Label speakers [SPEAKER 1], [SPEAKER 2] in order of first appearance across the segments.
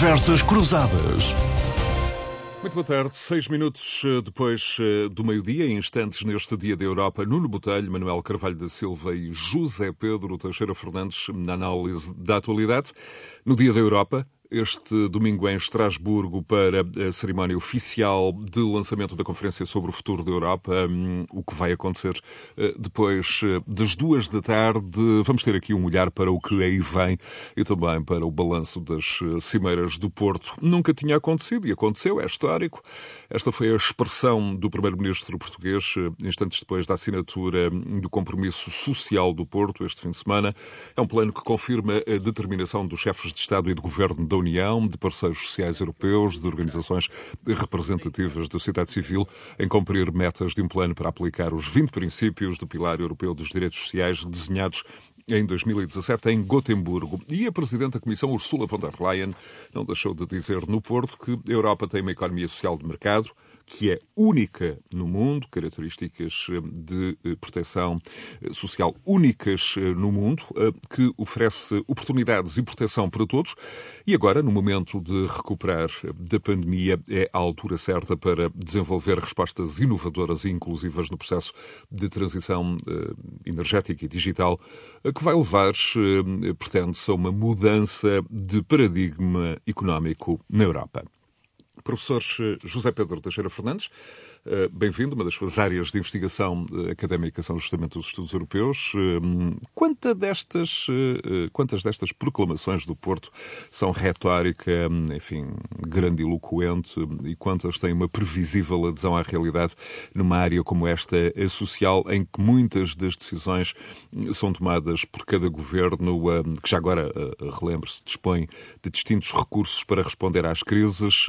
[SPEAKER 1] Conversas Cruzadas.
[SPEAKER 2] Muito boa tarde. Seis minutos eh, depois eh, do meio-dia, em instantes neste Dia da Europa, Nuno Botelho, Manuel Carvalho da Silva e José Pedro Teixeira Fernandes na análise da atualidade. No Dia da Europa, este domingo em Estrasburgo para a cerimónia oficial de lançamento da Conferência sobre o Futuro da Europa, hum, o que vai acontecer eh, depois eh, das duas da tarde. Vamos ter aqui um olhar para o que aí vem e também para o balanço das eh, cimeiras do Porto. Nunca tinha acontecido e aconteceu, é histórico. Esta foi a expressão do Primeiro-Ministro português, instantes depois da assinatura hum, do compromisso social do Porto, este fim de semana. É um plano que confirma a determinação dos chefes de Estado e de Governo da União, de parceiros sociais europeus, de organizações representativas da sociedade civil, em cumprir metas de um plano para aplicar os 20 princípios do Pilar Europeu dos Direitos Sociais desenhados em 2017 em Gotemburgo. E a Presidente da Comissão, Ursula von der Leyen, não deixou de dizer no Porto que a Europa tem uma economia social de mercado, que é única no mundo, características eh, de eh, proteção eh, social únicas no mundo, que oferece oportunidades e proteção para todos. E agora, no momento de recuperar da pandemia, é a altura certa para desenvolver respostas inovadoras e inclusivas no processo de transição energética e digital, que vai levar, pretende-se, a uma mudança de paradigma económico na Europa. Professor José Pedro Teixeira Fernandes, eh, bem-vindo. Uma das suas áreas de investigação eh, académica são justamente os estudos europeus. Eh, quantas destas, quantas destas proclamações do Porto são retórica, enfim, grandiloquente e quantas têm uma previsível adesão à realidade numa área como esta social, em que muitas das decisões são tomadas por cada governo, que já agora, relembre-se, dispõe de distintos recursos para responder às crises.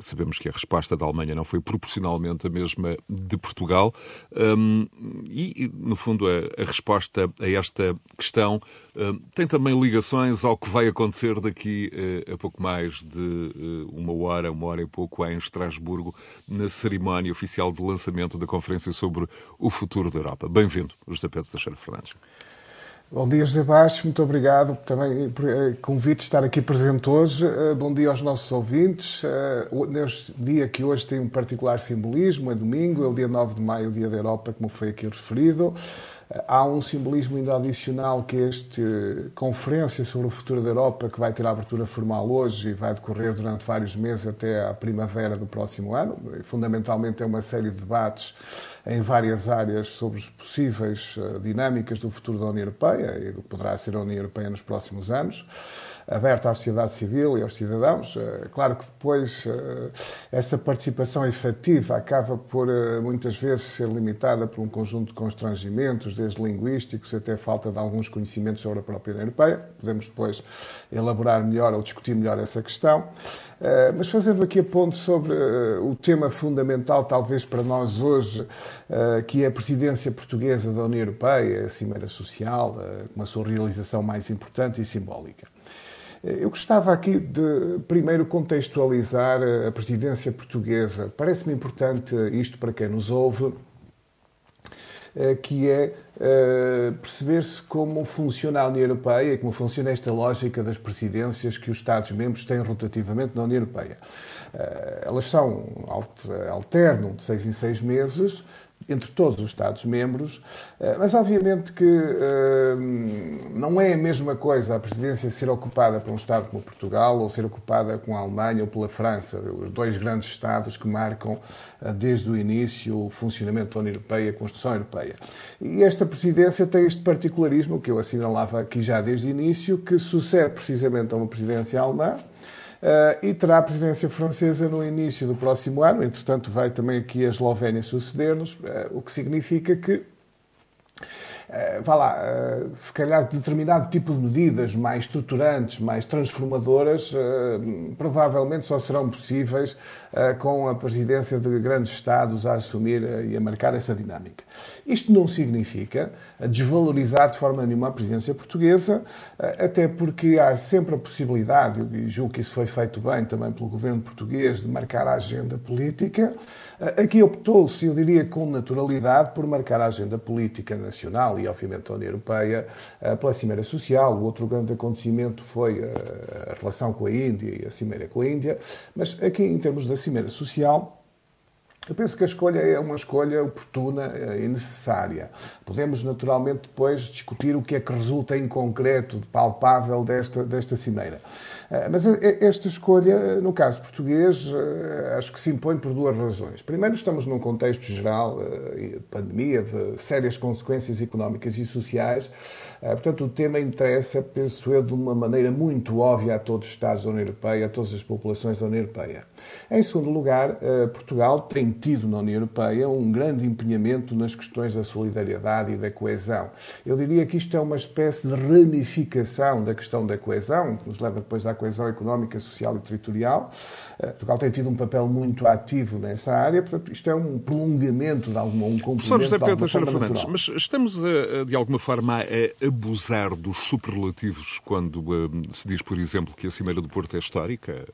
[SPEAKER 2] Sabemos que a resposta da Alemanha não foi proporcionalmente a mesma de Portugal. Um, e, no fundo, a, a, resposta a esta questão um, tem também ligações ao que vai acontecer daqui uh, a pouco mais de uh, uma hora, uma hora e pouco, em Estrasburgo, na cerimónia oficial de lançamento da Conferência sobre o Futuro da Europa. Bem-vindo, José Pedro Teixeira Fernandes.
[SPEAKER 3] Bom dia, José Bastos. Muito obrigado também por eh, convite de estar aqui presente hoje. Eh, bom dia aos nossos ouvintes. Eh, neste dia que hoje tem um particular simbolismo, é domingo, é o dia 9 de maio, o dia da Europa, como foi aqui referido. Há um simbolismo ainda adicional que é esta conferência sobre o futuro da Europa, que vai ter a abertura formal hoje e vai decorrer durante vários meses até a primavera do próximo ano. Fundamentalmente é uma série de debates em várias áreas sobre as possíveis dinâmicas do futuro da União Europeia e do que poderá ser a União Europeia nos próximos anos aberta à sociedade civil e aos cidadãos. Eh, claro que depois eh, essa participação efetiva acaba por eh, muitas vezes ser limitada por um conjunto de constrangimentos, desde linguísticos até falta de alguns conhecimentos sobre a própria União Europeia. Podemos depois elaborar melhor ou discutir melhor essa questão. Mas fazendo aqui a ponto sobre o tema fundamental, talvez para nós hoje, que é a presidência portuguesa da União Europeia, a Cimeira Social, com a sua realização mais importante e simbólica. Eu gostava aqui de primeiro contextualizar a presidência portuguesa. Parece-me importante isto para quem nos ouve, eh, que é eh, perceber-se como funciona a União Europeia como funciona esta lógica das presidências que os Estados-membros têm rotativamente na União Europeia. Eh, elas são, alternam de seis em seis meses, entre todos os Estados-membros, eh, mas obviamente que uh, não é a mesma coisa a presidência ser ocupada por um Estado como Portugal ou ser ocupada com a Alemanha ou pela França, os dois grandes Estados que marcam uh, desde o início o funcionamento da União Europeia e a Constituição Europeia. E esta presidência tem este particularismo que eu assinalava aqui já desde o início, que sucede precisamente a uma presidência alemã, e terá a presidência francesa no início do próximo ano. Entretanto, vai também aqui a Eslovénia suceder-nos, uh, o que significa que vá lá, uh, se calhar determinado tipo de medidas mais estruturantes, mais transformadoras, uh, provavelmente só serão possíveis com a presidência de grandes Estados a assumir e a marcar essa dinâmica. Isto não significa desvalorizar de forma nenhuma a presidência portuguesa, até porque há sempre a possibilidade, e julgo que isso foi feito bem também pelo governo português, de marcar a agenda política. Aqui optou-se, eu diria com naturalidade, por marcar a agenda política nacional e, obviamente, da União Europeia pela Cimeira Social. O outro grande acontecimento foi a relação com a Índia e a Cimeira com a Índia. Mas aqui, em termos da Cimeira Social, eu penso que a escolha é uma escolha oportuna e necessária. Podemos, naturalmente, depois discutir o que é que resulta em concreto, palpável desta, desta cimeira. Eh, mas eh, esta escolha, no caso português, eh, acho que se impõe por duas razões. Primeiro, estamos num contexto geral de pandemia, de sérias consequências económicas e sociais. Portanto, o tema interessa, penso eu, de uma maneira muito óbvia a todos os Estados da União Europeia, a todas as populações da União Europeia. Em segundo lugar, Portugal tem tido na União Europeia um grande empenhamento nas questões da solidariedade e da coesão. Eu diria que isto é uma espécie de ramificação da questão da coesão, que nos leva depois à coesão económica, social e territorial. Eh, Portugal tem tido um papel muito ativo nessa área, portanto, isto é um prolongamento de alguma, um complemento
[SPEAKER 2] José Pedro Teixeira Fernandes, mas estamos, a, de alguma forma, a abusar dos superlativos quando se diz, por exemplo, que a Cimeira do Porto é histórica?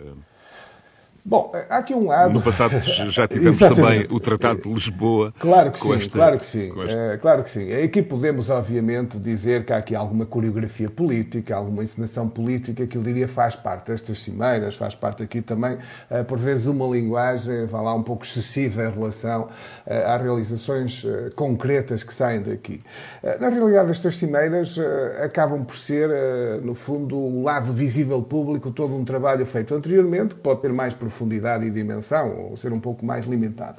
[SPEAKER 3] Bom, há aqui um lado.
[SPEAKER 2] No passado já tivemos também o Tratado de Lisboa.
[SPEAKER 3] Claro que sim, esta, claro que sim. É, claro que sim. Aqui podemos, obviamente, dizer que há aqui alguma coreografia política, alguma encenação política que eu diria faz parte destas cimeiras, faz parte aqui também, eh, por vezes, uma linguagem, vá lá, um pouco excessiva em relação eh, às realizações concretas que saem daqui. Na realidade, estas cimeiras acabam por ser, no fundo, o lado visível público, todo um trabalho feito anteriormente, que pode ter mais profundidade profundidade e dimensão, ou ser um pouco mais limitado.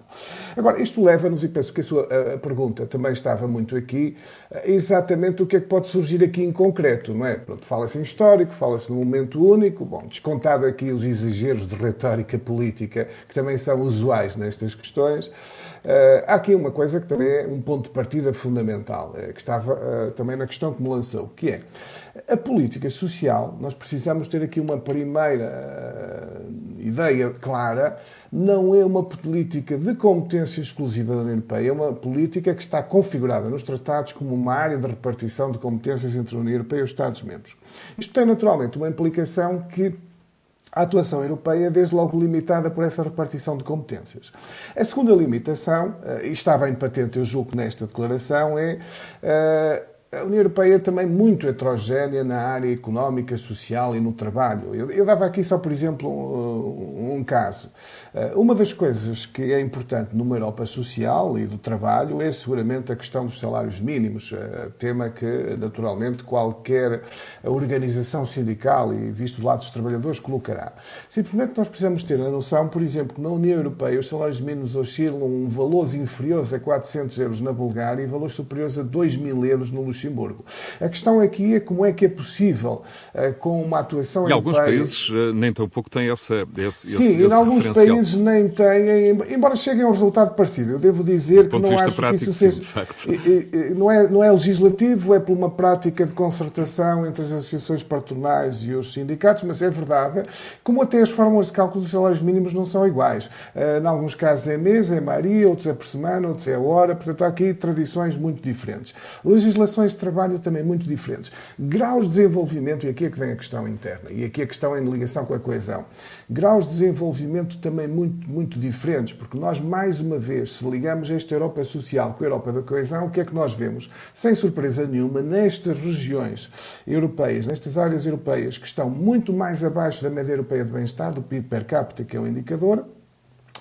[SPEAKER 3] Agora, isto leva-nos, e penso que a sua pergunta também estava muito aqui, exatamente o que é que pode surgir aqui em concreto, não é? Fala-se em histórico, fala-se num momento único, bom, descontado aqui os exageros de retórica política, que também são usuais nestas questões, há aqui uma coisa que também é um ponto de partida fundamental, uh, que estava uh, também na questão que me lançou, que é a política social. Nós precisamos ter aqui uma primeira ideia clara. Não é uma política de competência exclusiva da União Europeia, é uma política que está configurada nos tratados como uma área de repartição de competências entre a União Europeia e os Estados-membros. Isto tem naturalmente uma implicação que a atuação europeia desde logo limitada por essa repartição de competências. A segunda limitação, eh, e está bem patente, eu julgo, nesta declaração, é eh, a União Europeia é também muito heterogénea na área económica, social e no trabalho. Eu, dava aqui só, por exemplo, um, caso. Eh, uma das coisas que é importante numa Europa social e do trabalho é seguramente a questão dos salários mínimos, eh, tema que, naturalmente, qualquer organização sindical e visto do lado dos trabalhadores colocará. Simplesmente nós precisamos ter a noção, por exemplo, que na União Europeia os salários mínimos oscilam valores inferiores a 400 euros na Bulgária e valores superiores a 2 mil euros no Luxemburgo. A questão aqui é como é que é possível, uh, com uma atuação
[SPEAKER 2] em alguns países nem tão pouco têm essa, esse,
[SPEAKER 3] Sim,
[SPEAKER 2] esse,
[SPEAKER 3] alguns países nem têm, embora cheguem a um resultado parecido. Eu devo dizer que não acho prático, que isso seja...
[SPEAKER 2] Sim,
[SPEAKER 3] não, é, não é legislativo, é por uma prática de concertação entre as associações patronais e os sindicatos, mas é verdade, como até as fórmulas de cálculo dos salários mínimos não são iguais. Uh, em alguns casos é mês, é maria, outros é por semana, outros é hora, portanto há aqui tradições muito diferentes. Legislações de trabalho também muito diferentes. Graus de desenvolvimento, e aqui é que vem a questão interna, e aqui a questão em ligação com a coesão. Graus de desenvolvimento também muito, muito diferentes, porque nós, mais uma vez, se ligamos esta Europa social com a Europa da coesão, o que é que nós vemos? Sem surpresa nenhuma, nestas regiões europeias, nestas áreas europeias que estão muito mais abaixo da média europeia de bem-estar, do PIB per capita, que é o indicador,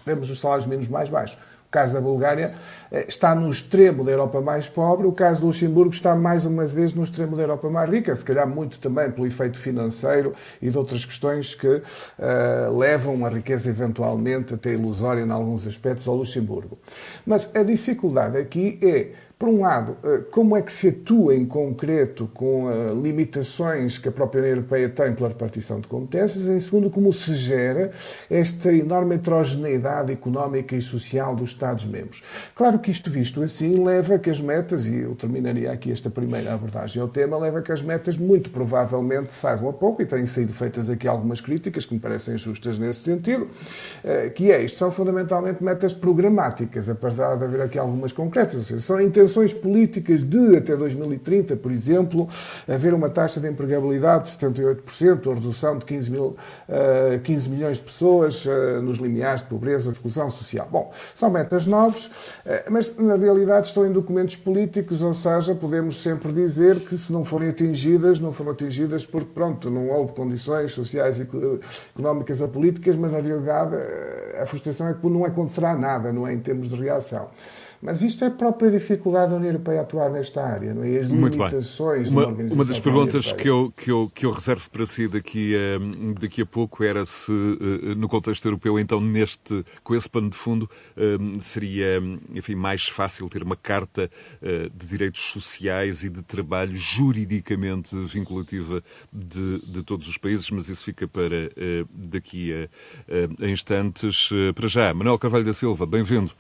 [SPEAKER 3] vemos os salários menos mais baixos. O caso da Bulgária eh, está no extremo da Europa mais pobre, o caso do Luxemburgo está mais uma vez no extremo da Europa mais rica, se calhar muito também pelo efeito financeiro e de outras questões que uh, levam a riqueza eventualmente até ilusória em alguns aspectos ao Luxemburgo. Mas a dificuldade aqui é por um lado, eh, como é que se atua em concreto com eh, limitações que a própria União Europeia tem pela repartição de competências? Em segundo, como se gera esta enorme heterogeneidade económica e social dos Estados-membros? Claro que isto visto assim leva que as metas, e eu terminaria aqui esta primeira abordagem ao tema, leva que as metas muito provavelmente saibam a pouco, e têm sido feitas aqui algumas críticas que me parecem justas nesse sentido, eh, que é isto, são fundamentalmente metas programáticas, apesar de haver aqui algumas concretas, ou seja, são intenções aspirações políticas de até 2030, por exemplo, haver uma taxa de empregabilidade de 78%, a redução de 15, mil, 15 milhões de pessoas nos limiares de pobreza ou exclusão social. Bom, são metas novas, mas na realidade estão em documentos políticos, ou seja, podemos sempre dizer que se não forem atingidas, não foram atingidas porque, pronto, não houve condições sociais, económicas ou políticas, mas na realidade a frustração é que não acontecerá nada, não é, em termos de reação. Mas isto é a própria dificuldade da União Europeia atuar nesta área, não é? As
[SPEAKER 2] Muito
[SPEAKER 3] limitações
[SPEAKER 2] uma, uma das perguntas que eu, que, eu, que eu reservo para si daqui a, daqui a pouco era se, eh, no contexto europeu, então, neste, com esse pano de fundo, eh, seria enfim, mais fácil ter uma carta eh, de direitos sociais e de trabalho juridicamente vinculativa de, de todos os países, mas isso fica para daqui a, a instantes. Para já, Manuel Carvalho da Silva, bem-vindo.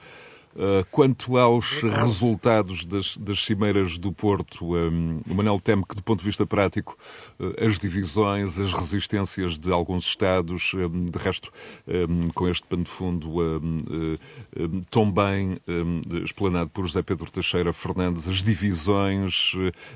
[SPEAKER 2] Uh, quanto aos resultados das, das cimeiras do Porto, um, o Manel teme que, do ponto de vista prático, uh, as divisões, as resistências de alguns Estados, um, de resto, um, com este pano de fundo tão bem explanado por José Pedro Teixeira Fernandes, as divisões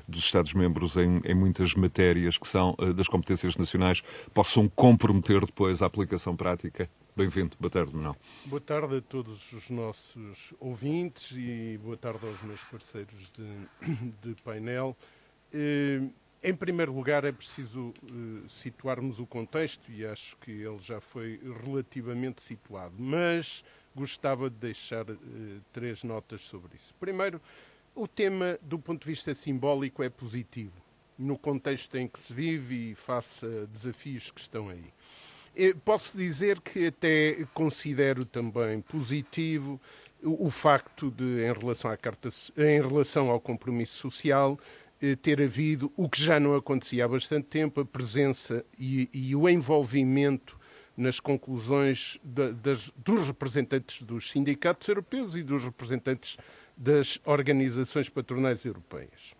[SPEAKER 2] dos Estados-membros em, em, muitas matérias que são das competências nacionais possam comprometer depois a aplicação prática? Bem-vindo. Boa tarde, Manuel.
[SPEAKER 1] Boa tarde a todos os nossos ouvintes e boa tarde aos meus parceiros de, de painel. Eh, em primeiro lugar, é preciso eh, situarmos o contexto e acho que ele já foi relativamente situado, mas gostava de deixar eh, três notas sobre isso. Primeiro, o tema, do ponto de vista simbólico, é positivo, no contexto em que se vive e face a desafios que estão aí. Posso dizer que até considero também positivo o, facto de, em relação, à carta, em relação ao compromisso social, eh, ter havido o que já não acontecia há bastante tempo, a presença e, e o envolvimento nas conclusões de, das, dos representantes dos sindicatos europeus e dos representantes das organizações patronais europeias.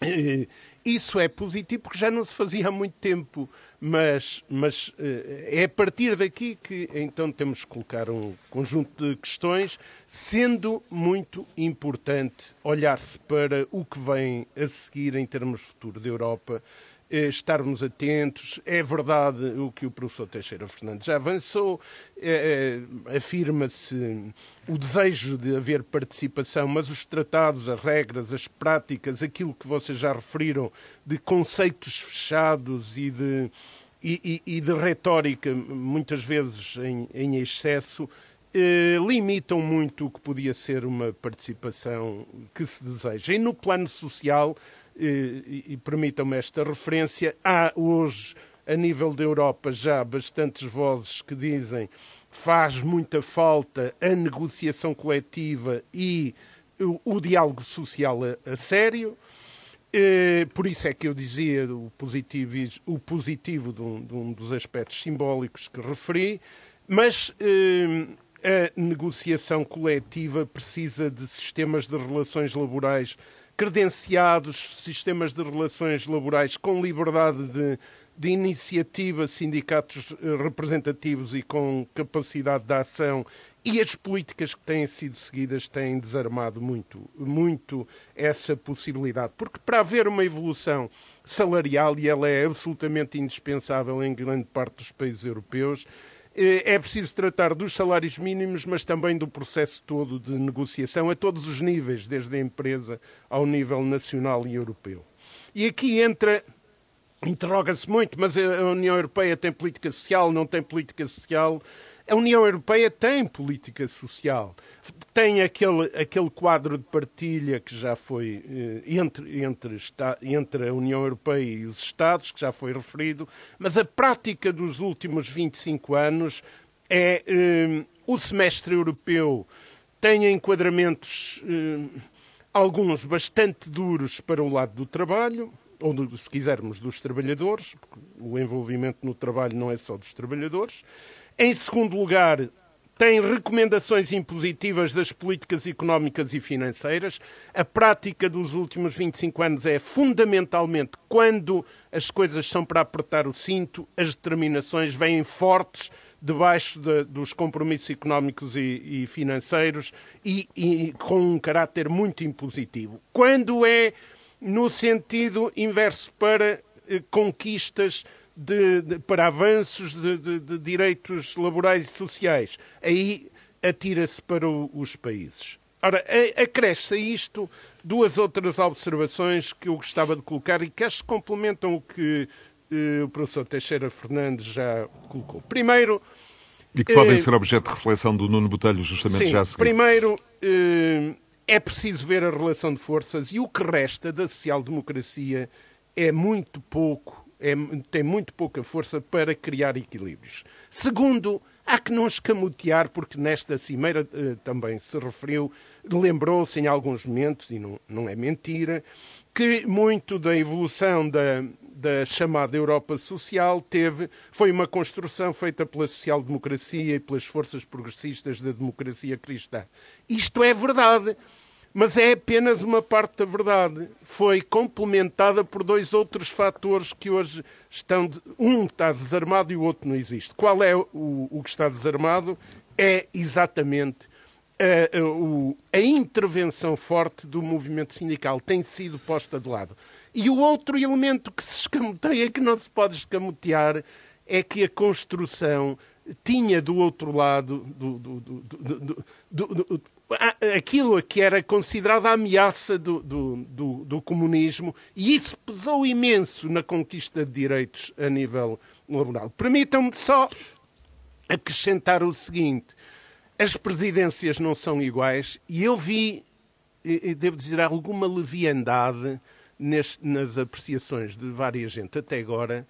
[SPEAKER 1] Eh, isso é positivo porque já não se fazia há muito tempo, mas, mas eh, é a partir daqui que então temos que colocar um conjunto de questões, sendo muito importante olhar-se para o que vem a seguir em termos de futuro da Europa estarmos atentos. É verdade o que o professor Teixeira Fernandes já avançou, é, afirma-se o desejo de haver participação, mas os tratados, as regras, as práticas, aquilo que vocês já referiram de conceitos fechados e de, e, e, e de retórica, muitas vezes em, em excesso, eh, limitam muito o que podia ser uma participação que se deseja. E no plano social, e, e permitam-me esta referência, há hoje, a nível da Europa, já bastantes vozes que dizem faz muita falta a negociação coletiva e o, o diálogo social a, a sério. por isso é que eu dizia o positivo, o positivo de um, de um dos aspectos simbólicos que referi, mas a negociação coletiva precisa de sistemas de relações laborais credenciados, sistemas de relações laborais com liberdade de, de iniciativa, sindicatos eh, representativos e com capacidade de ação e as políticas que têm sido seguidas têm desarmado muito, muito essa possibilidade. Porque para haver uma evolução salarial, e ela é absolutamente indispensável em grande parte dos países europeus, é preciso tratar dos salários mínimos, mas também do processo todo de negociação a todos os níveis, desde a empresa ao nível nacional e europeu. E aqui entra interroga-se muito, mas a União Europeia tem política social, não tem política social. A União Europeia tem política social. Tem aquele, aquele quadro de partilha que já foi eh, entre, entre, entre a União Europeia e os Estados, que já foi referido, mas a prática dos últimos 25 anos é eh, o semestre europeu tem enquadramentos, eh, alguns bastante duros para o lado do trabalho, ou se quisermos, dos trabalhadores, porque o envolvimento no trabalho não é só dos trabalhadores, em segundo lugar, tem recomendações impositivas das políticas económicas e financeiras. A prática dos últimos 25 anos é fundamentalmente quando as coisas são para apertar o cinto, as determinações vêm fortes debaixo de, dos compromissos económicos e, e financeiros e, e com um caráter muito impositivo. Quando é no sentido inverso para eh, conquistas de, de, para avanços de, de, direitos laborais e sociais, aí atira-se para o, os países. Ora, acresce a isto duas outras observações que eu gostava de colocar e que acho que complementam o que eh, o professor Teixeira Fernandes já colocou. Primeiro.
[SPEAKER 2] E que podem eh, ser objeto de reflexão do Nuno Botelho, justamente
[SPEAKER 1] sim,
[SPEAKER 2] já a seguir.
[SPEAKER 1] Primeiro, eh, é preciso ver a relação de forças e o que resta da social-democracia é muito pouco é, tem muito pouca força para criar equilíbrios. Segundo, há que não escamotear, porque nesta cimeira eh, também se referiu, lembrou-se em alguns momentos, e não, não é mentira, que muito da evolução da, da chamada Europa Social teve, foi uma construção feita pela social-democracia e pelas forças progressistas da democracia cristã. Isto é verdade. Mas é apenas uma parte da verdade. Foi complementada por dois outros fatores que hoje estão. De... Um está desarmado e o outro não existe. Qual é o, o que está desarmado? É exatamente a, a, a, intervenção forte do movimento sindical tem sido posta de lado. E o outro elemento que se escamoteia, que não se pode escamotear, é que a construção tinha do outro lado do, do, do, aquilo que era considerada a ameaça do, do, do, do, comunismo e isso pesou imenso na conquista de direitos a nível laboral. Permitam-me só acrescentar o seguinte: as presidências não são iguais e eu vi, devo dizer, alguma leviandade neste, nas apreciações de várias gente até agora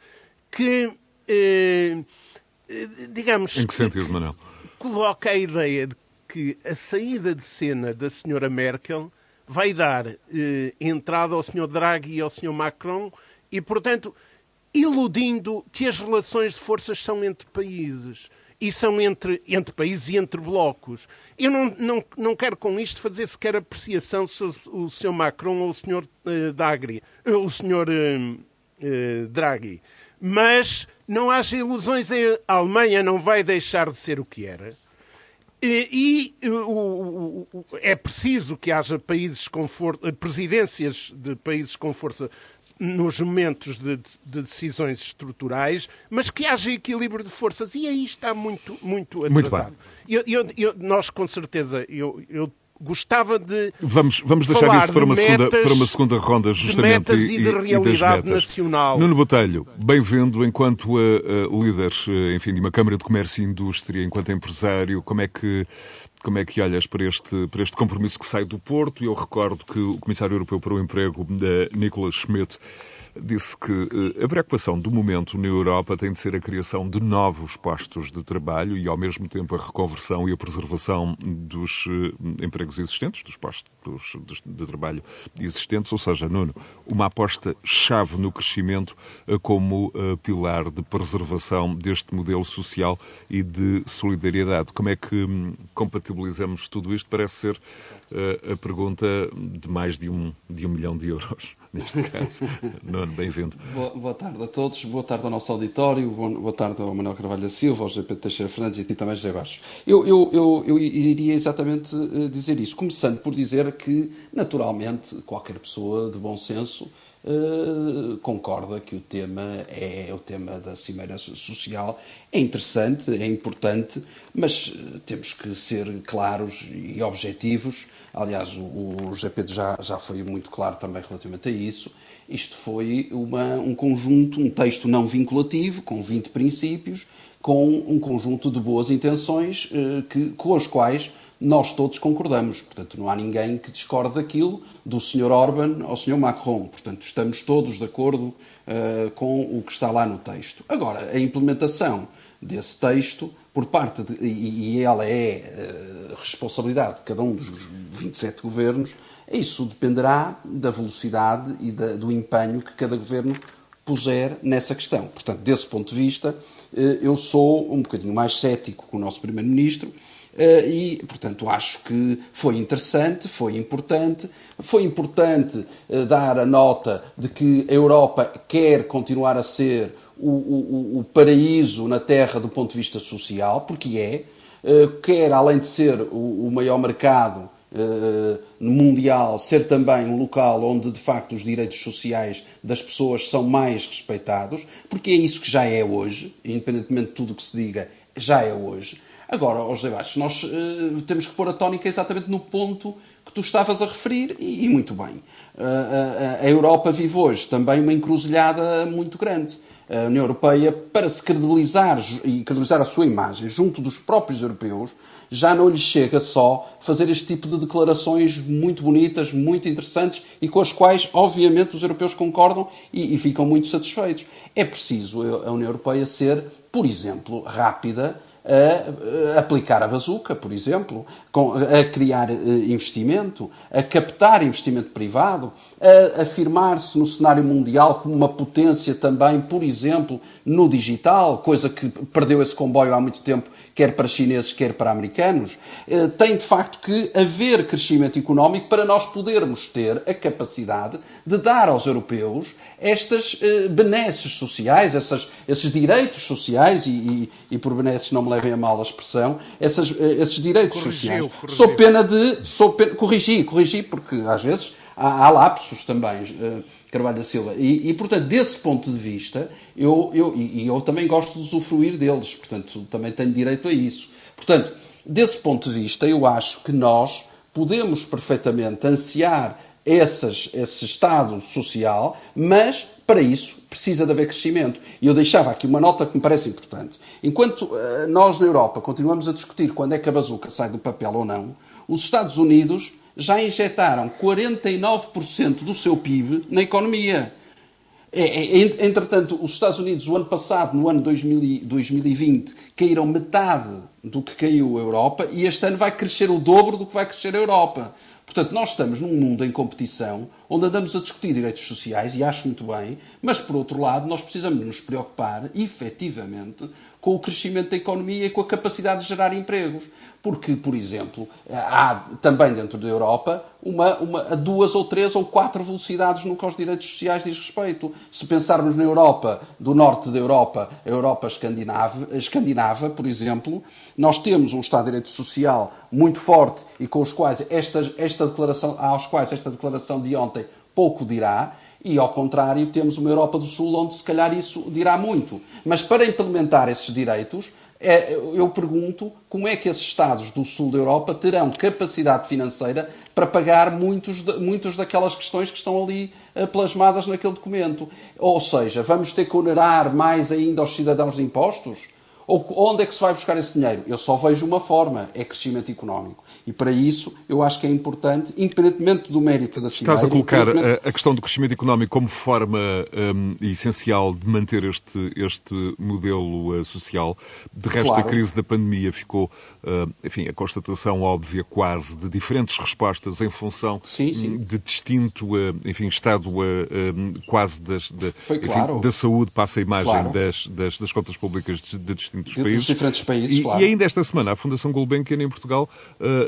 [SPEAKER 1] que, eh, digamos.
[SPEAKER 2] Em que sentido, Manuel?
[SPEAKER 1] Coloca a ideia de que a saída de cena da senhora Merkel vai dar eh, entrada ao senhor Draghi e ao senhor Macron e, portanto, iludindo que as relações de forças são entre países e são entre, entre países e entre blocos. Eu não, não, não quero com isto fazer sequer apreciação se o, o senhor Macron ou o senhor eh, Draghi, eh, o senhor eh, eh, Draghi. Mas não haja ilusões, a Alemanha não vai deixar de ser o que era e, e o, o, é preciso que haja países com for, presidências de países com força nos momentos de, de, decisões estruturais, mas que haja equilíbrio de forças. E aí está muito, muito atrasado. Muito eu, eu, eu, nós, com certeza, eu, eu gostava de.
[SPEAKER 2] Vamos, vamos deixar isso para uma, metas, segunda, para uma segunda ronda, justamente.
[SPEAKER 1] De metas e, e de realidade
[SPEAKER 2] e
[SPEAKER 1] nacional.
[SPEAKER 2] Nuno Botelho, bem-vindo enquanto a, a líder enfim, de uma Câmara de Comércio e Indústria, enquanto empresário. Como é que. Como é que olhas para este, para este compromisso que sai do Porto? Eu recordo que o Comissário Europeu para o Emprego, eh, Nicolas Schmidt, disse que eh, a preocupação do momento na Europa tem de ser a criação de novos postos de trabalho e, ao mesmo tempo, a reconversão e a preservação dos eh, empregos existentes, dos postos de trabalho existentes, ou seja, Nuno, uma aposta-chave no crescimento eh, como pilar de preservação deste modelo social e de solidariedade. Como é que hum, compatibilizamos tudo isto? Parece ser a pergunta de mais de um, de um milhão de euros neste caso. Nuno, bem-vindo.
[SPEAKER 4] Boa, boa, tarde a todos, boa tarde ao nosso auditório, boa, tarde ao Manuel Carvalho da Silva, ao GP Teixeira Fernandes e também José Barros. Eu, eu, eu, eu iria exatamente eh, dizer isso, começando por dizer que, naturalmente, qualquer pessoa de bom senso Uh, concorda que o tema é o tema da Cimeira Social. É interessante, é importante, mas uh, temos que ser claros e objetivos Aliás, o, o José Pedro já, já foi muito claro também relativamente a isso. Isto foi uma, um conjunto, um texto não vinculativo, com 20 princípios, com um conjunto de boas intenções eh, que, com as quais nós todos concordamos. Portanto, não há ninguém que discorde daquilo, do Sr. Orban ao Sr. Macron. Portanto, estamos todos de acordo uh, com o que está lá no texto. Agora, a implementação desse texto, por parte de, e, ela é uh, responsabilidade de cada um dos 27 governos, isso dependerá da velocidade e da, do empenho que cada governo puser nessa questão. Portanto, desse ponto de vista, uh, eu sou um bocadinho mais cético com o nosso Primeiro-Ministro e, portanto, acho que foi interessante, foi importante. Foi importante dar a nota de que a Europa quer continuar a ser o, o, o paraíso na Terra do ponto de vista social, porque é, quer além de ser o, o maior mercado uh, mundial ser também um local onde de facto os direitos sociais das pessoas são mais respeitados, porque é isso que já é hoje, independentemente de tudo o que se diga, já é hoje. Agora, aos debates, nós uh, temos que pôr a tónica exatamente no ponto que tu estavas a referir, e, e muito bem. Uh, a Europa vive hoje também uma encruzilhada muito grande. A União Europeia, para se credibilizar e credibilizar a sua imagem junto dos próprios europeus, já não lhe chega só fazer este tipo de declarações muito bonitas, muito interessantes e com as quais, obviamente, os europeus concordam e, e ficam muito satisfeitos. É preciso a União Europeia ser, por exemplo, rápida a aplicar a bazuca, por exemplo, a criar eh, investimento, a captar investimento privado, a afirmar-se no cenário mundial como uma potência também, por exemplo, no digital, coisa que perdeu esse comboio há muito tempo quer para chineses, quer para americanos, eh, tem de facto que haver crescimento económico para nós podermos ter a capacidade de dar aos europeus estas eh, benesses sociais, essas, esses direitos sociais, e, e, e, por benesses não me levem a mal a expressão, essas, eh, esses direitos corrigiu, sociais. Corrigiu. Sou pena de. Sou pena, corrigi, corrigi, porque às vezes há, há lapsos também. Carvalho da Silva. E, e, portanto, desse ponto de vista, eu, eu, e eu também gosto de usufruir deles, portanto, também tenho direito a isso. Portanto, desse ponto de vista, eu acho que nós podemos perfeitamente ansiar essas, esse estado social, mas para isso precisa de haver crescimento. E eu deixava aqui uma nota que me parece importante. Enquanto uh, nós na Europa continuamos a discutir quando é que a bazuca sai do papel ou não, os Estados Unidos já injetaram 49% do seu PIB na economia. É, é, entretanto, os Estados Unidos, o ano passado, no ano 2020, caíram metade do que caiu a Europa e este ano vai crescer o dobro do que vai crescer a Europa. Portanto, nós estamos num mundo em competição onde andamos a discutir direitos sociais, e acho muito bem, mas, por outro lado, nós precisamos nos preocupar, efetivamente, com o crescimento da economia e com a capacidade de gerar empregos. Porque, por exemplo, há também dentro da Europa uma, uma, duas ou três ou quatro velocidades no que aos direitos sociais diz respeito. Se pensarmos na Europa, do norte da Europa, a Europa escandinava, escandinava, por exemplo, nós temos um Estado de Direito Social muito forte e com os quais esta, esta declaração, aos quais esta declaração de ontem pouco dirá, e, ao contrário, temos uma Europa do Sul onde, se calhar, isso dirá muito. Mas para implementar esses direitos, é, eu pergunto como é que esses Estados do sul da Europa terão capacidade financeira para pagar muitos, muitos daquelas questões que estão ali uh, plasmadas naquele documento. Ou seja, vamos ter que onerar mais ainda aos cidadãos de impostos? Ou onde é que se vai buscar esse dinheiro? Eu só vejo uma forma: é crescimento económico. E para isso eu acho que é importante, independentemente do mérito da cidade.
[SPEAKER 2] Estás a colocar a, questão do crescimento económico como forma um, essencial de manter este, este modelo uh, social. De resto, claro. a crise da pandemia ficou, uh, enfim, a constatação óbvia quase de diferentes respostas em função sim, sim. de distinto, uh, enfim, estado hum, quase das, da, enfim, claro. da saúde, passa a imagem claro. das, das, das, contas públicas de, de distintos países.
[SPEAKER 4] diferentes países,
[SPEAKER 2] e, e, ainda esta semana a Fundação Gulbenkian em Portugal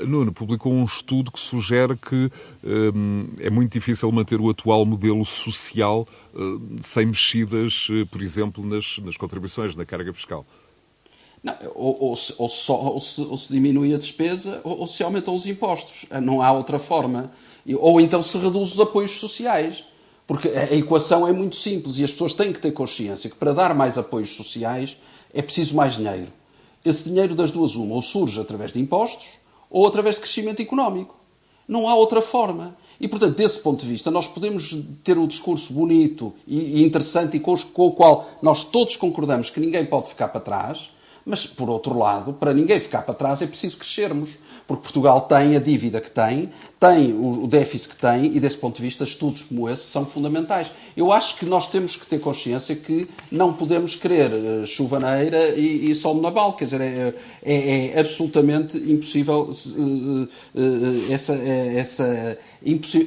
[SPEAKER 2] Nuno, publicou um estudo que sugere que hum, é muito difícil manter o atual modelo social hum, sem mexidas, eh, por exemplo, nas, nas contribuições, na carga fiscal.
[SPEAKER 4] Não, ou, ou, ou, só, ou, se, ou se diminui a despesa ou, se aumentam os impostos. Não há outra forma. Ou então se reduz os apoios sociais. Porque a equação é muito simples e as pessoas têm que ter consciência que para dar mais apoios sociais é preciso mais dinheiro. Esse dinheiro das duas uma, ou surge através de impostos, ou através de crescimento económico. Não há outra forma. E, portanto, desse ponto de vista, nós podemos ter um discurso bonito e interessante e com o qual nós todos concordamos que ninguém pode ficar para trás, mas, por outro lado, para ninguém ficar para trás é preciso crescermos porque Portugal tem a dívida que tem, tem o déficit que tem, e desse ponto de vista, estudos como esse são fundamentais. Eu acho que nós temos que ter consciência que não podemos querer uh, chuva na eira e, e sol no naval, quer dizer, é, é, é absolutamente impossível uh, uh, essa. essa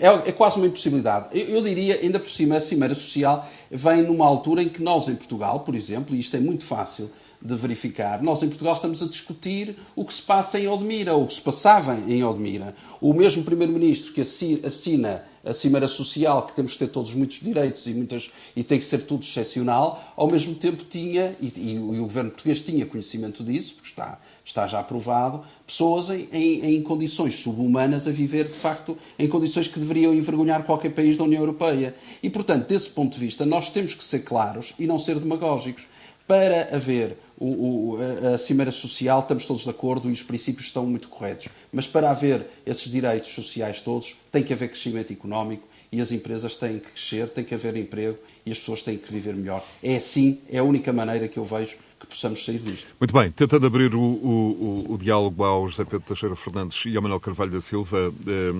[SPEAKER 4] é, é, quase uma impossibilidade. Eu, eu diria, ainda por cima, a Cimeira Social vem numa altura em que nós, em Portugal, por exemplo, e isto é muito fácil de verificar. Nós em Portugal estamos a discutir o que se passa em Odmira, ou o que se passava em Odmira. O mesmo Primeiro-Ministro que assina a Cimeira Social, que temos que ter todos muitos direitos e, muitas, e tem que ser tudo excepcional, ao mesmo tempo tinha, e, e, e o governo português tinha conhecimento disso, porque está, está já aprovado, pessoas em, em, em, condições subhumanas a viver, de facto, em condições que deveriam envergonhar qualquer país da União Europeia. E, portanto, desse ponto de vista, nós temos que ser claros e não ser demagógicos. Para haver o, o, a Cimeira Social, estamos todos de acordo e os princípios estão muito corretos. Mas para haver esses direitos sociais todos, tem que haver crescimento económico e as empresas têm que crescer, tem que haver emprego e as pessoas têm que viver melhor. É assim, é a única maneira que eu vejo que possamos sair disto.
[SPEAKER 2] Muito bem, tentando abrir o, o, o, o diálogo ao José Pedro Teixeira Fernandes e ao Manuel Carvalho da Silva, eh,